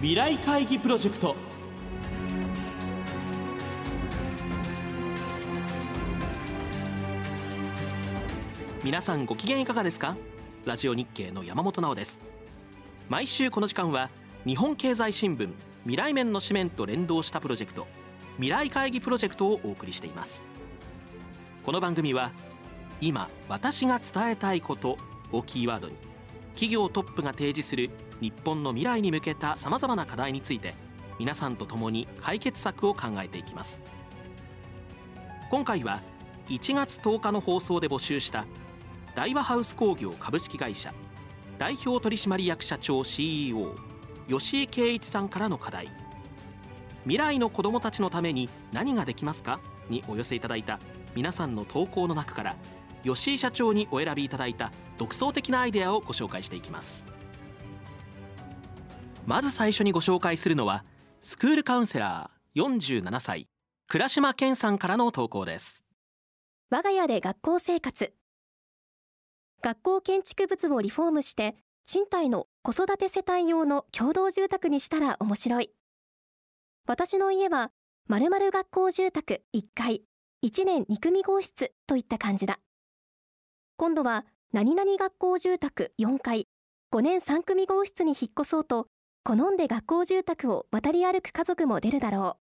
未来会議プロジェクト。皆さんご機嫌いかがですか？ラジオ日経の山本直です。毎週この時間は日本経済新聞未来面の紙面と連動したプロジェクト未来会議プロジェクトをお送りしています。この番組は今私が伝えたいことをキーワードに企業トップが提示する日本の未来に向けたさまざまな課題について皆さんと共に解決策を考えていきます。今回は1月10日の放送で募集した大和ハウス工業株式会社代表取締役社長 CEO 吉井圭一さんからの課題未来の子どもたちのために何ができますかにお寄せいただいた皆さんの投稿の中から吉井社長にお選びいただいた独創的なアイデアをご紹介していきますまず最初にご紹介するのはスクールカウンセラー47歳倉島健さんからの投稿です。我が家で学校生活。学校建築物をリフォームして賃貸の子育て世帯用の共同住宅にしたら面白い。私の家は〇〇学校住宅1階1年2組号室といった感じだ。今度は何々学校住宅4階5年3組号室に引っ越そうと好んで学校住宅を渡り歩く家族も出るだろう。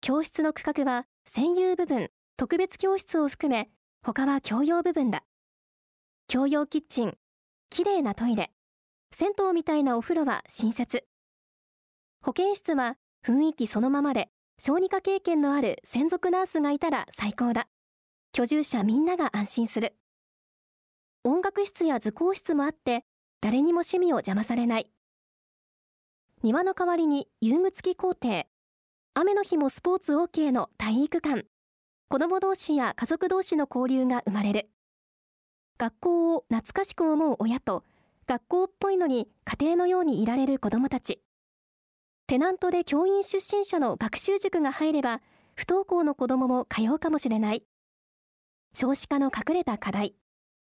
教室の区画は占有部分特別教室を含め他は共用部分だ。共用キッチンきれいなトイレ。銭湯みたいなお風呂は新設。保健室は雰囲気そのままで小児科経験のある専属ナースがいたら最高だ。居住者みんなが安心する。音楽室や図工室もあって誰にも趣味を邪魔されない。庭の代わりに遊具付き校庭雨の日もスポーツ OK の体育館。子ども同士や家族同士の交流が生まれる。学校を懐かしく思う親と学校っぽいのに家庭のようにいられる子どもたち。テナントで教員出身者の学習塾が入れば不登校の子どもも通うかもしれない。少子化の隠れた課題。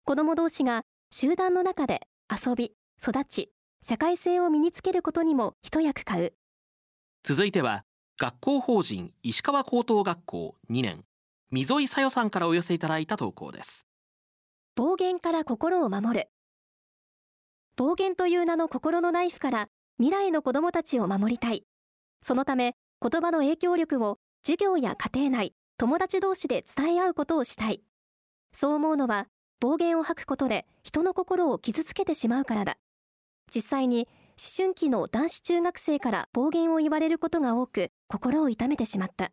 子ども同士が集団の中で遊び育ち社会性を身につけることにも一役買う。続いては学校法人石川高等学校2年。溝井さよさんからお寄せいただいた投稿です。暴言から心を守る。暴言という名の心のナイフから未来の子どもたちを守りたい。そのため言葉の影響力を授業や家庭内友達同士で伝え合うことをしたい。そう思うのは暴言を吐くことで人の心を傷つけてしまうからだ実際に思春期の男子中学生から暴言を言われることが多く心を痛めてしまった。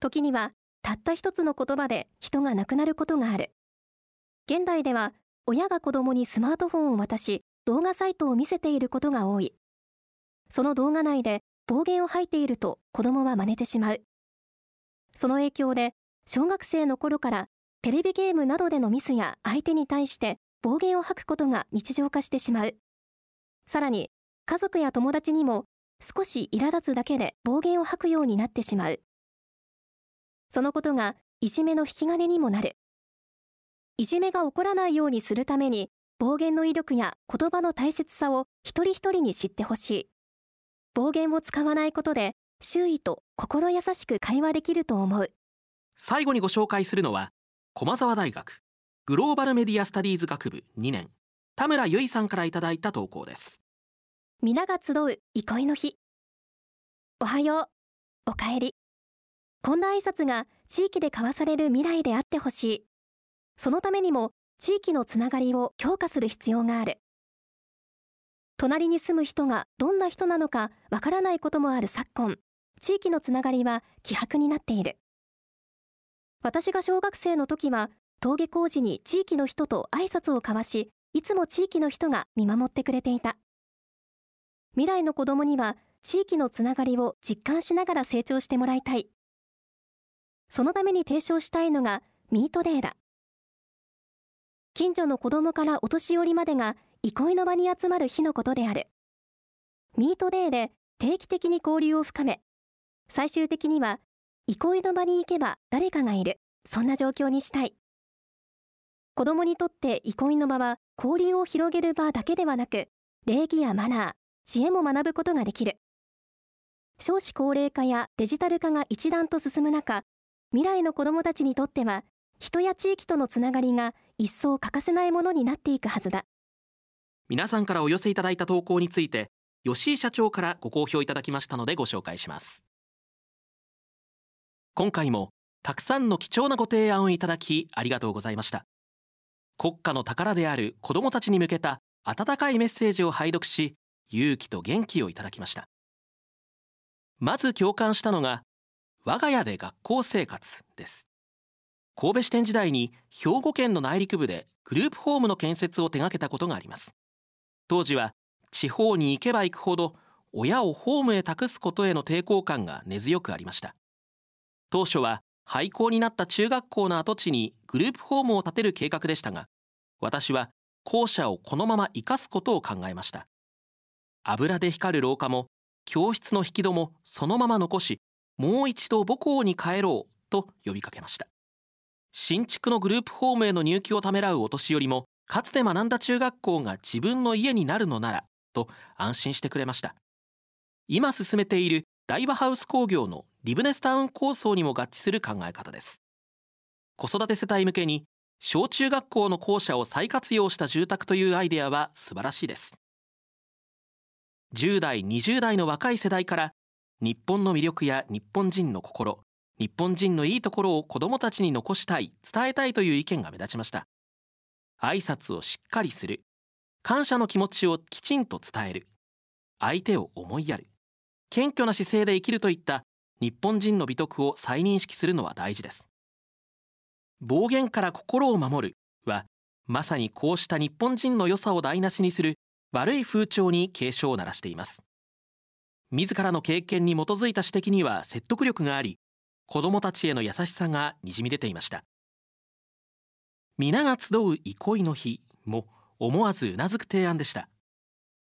時にはたった一つの言葉で人が亡くなることがある。現代では親が子供にスマートフォンを渡し動画サイトを見せていることが多い。その動画内で暴言を吐いていると子供は真似てしまう。その影響で小学生の頃からテレビゲームなどでのミスや相手に対して暴言を吐くことが日常化してしまう。さらに家族や友達にも少し苛立つだけで暴言を吐くようになってしまう。そのことがいじめの引き金にもなる。いじめが起こらないようにするために暴言の威力や言葉の大切さを一人一人に知ってほしい。暴言を使わないことで周囲と心優しく会話できると思う。最後にご紹介するのは駒澤大学グローバルメディアスタディーズ学部2年。田村由衣さんからいただいた投稿です。皆が集う憩いの日。おはよう。おかえり。こんな挨拶が地域で交わされる未来であってほしい。そのためにも地域のつながりを強化する必要がある。隣に住む人がどんな人なのかわからないこともある昨今地域のつながりは希薄になっている。私が小学生の時は登下校時に地域の人と挨拶を交わしいつも地域の人が見守ってくれていた。未来の子供には地域のつながりを実感しながら成長してもらいたい。そのために提唱したいのがミートデーだ。近所の子供からお年寄りまでが憩いの場に集まる日のことである。ミートデーで定期的に交流を深め最終的には憩いの場に行けば誰かがいる。そんな状況にしたい。子供にとって憩いの場は交流を広げる場だけではなく礼儀やマナー知恵も学ぶことができる。少子高齢化やデジタル化が一段と進む中未来の子どもたちにとっては人や地域とのつながりが一層欠かせないものになっていくはずだ。皆さんからお寄せいただいた投稿について吉井社長からご好評いただきましたのでご紹介します。今回もたくさんの貴重なご提案をいただきありがとうございました。国家の宝である子どもたちに向けた温かいメッセージを拝読し勇気と元気をいただきました。まず共感したのが我が家で学校生活です。神戸支店時代に兵庫県の内陸部でグループホームの建設を手掛けたことがあります。当時は地方に行けば行くほど親をホームへ託すことへの抵抗感が根強くありました。当初は廃校になった中学校の跡地にグループホームを建てる計画でしたが私は校舎をこのまま生かすことを考えました。油で光る廊下も教室の引き戸もそのまま残しもう一度母校に帰ろうと呼びかけました。新築のグループホームへの入居をためらうお年寄りもかつて学んだ中学校が自分の家になるのならと安心してくれました。今進めている大和ハウス工業のリブネスタウン構想にも合致する考え方です。子育て世帯向けに小中学校の校舎を再活用した住宅というアイデアは素晴らしいです。10代20代の若い世代から日本の魅力や日本人の心日本人のいいところを子どもたちに残したい伝えたいという意見が目立ちました。挨拶をしっかりする。感謝の気持ちをきちんと伝える。相手を思いやる。謙虚な姿勢で生きるといった日本人の美徳を再認識するのは大事です。暴言から心を守るはまさにこうした日本人の良さを台無しにする悪い風潮に警鐘を鳴らしています。自らの経験に基づいた指摘には説得力があり子どもたちへの優しさがにじみ出ていました。皆が集う憩いの日も思わずうなずく提案でした。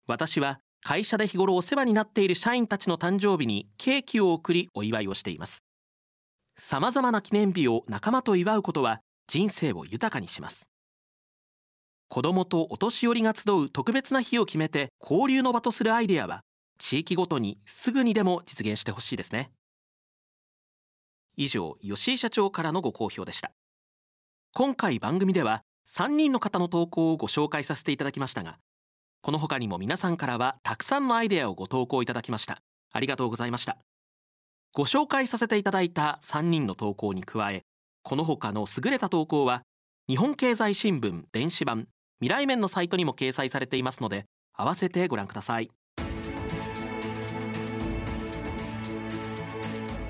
私は会社で日頃お世話になっている社員たちの誕生日にケーキを送りお祝いをしています。様々な記念日を仲間と祝うことは人生を豊かにします。子どもとお年寄りが集う特別な日を決めて交流の場とするアイデアは地域ごとにすぐにでも実現してほしいですね。以上吉井社長からのご好評でした。今回番組では3人の方の投稿をご紹介させていただきましたがこの他にも皆さんからはたくさんのアイデアをご投稿いただきました。ありがとうございました。ご紹介させていただいた3人の投稿に加えこの他の優れた投稿は日本経済新聞電子版未来面のサイトにも掲載されていますので合わせてご覧ください。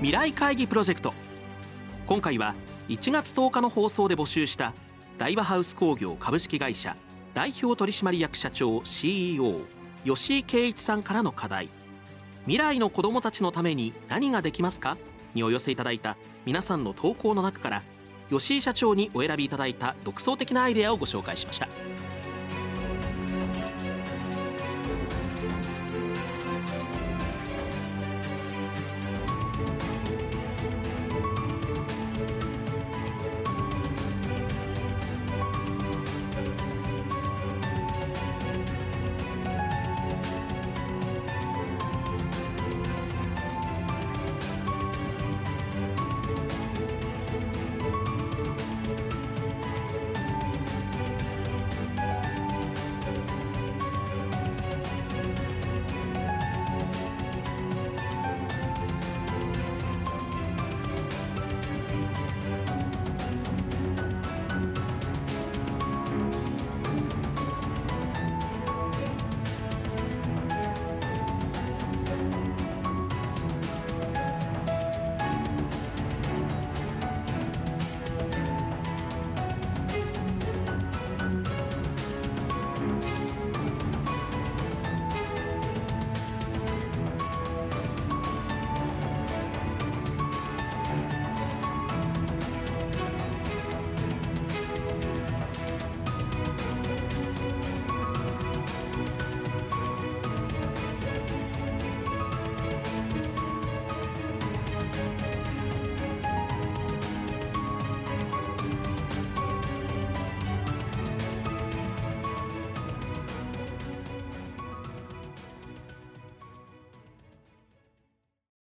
未来会議プロジェクト。今回は1月10日の放送で募集した大和ハウス工業株式会社代表取締役社長 CEO 吉井圭一さんからの課題。未来の子どもたちのために何ができますか？にお寄せいただいた皆さんの投稿の中から吉井社長にお選びいただいた独創的なアイデアをご紹介しました。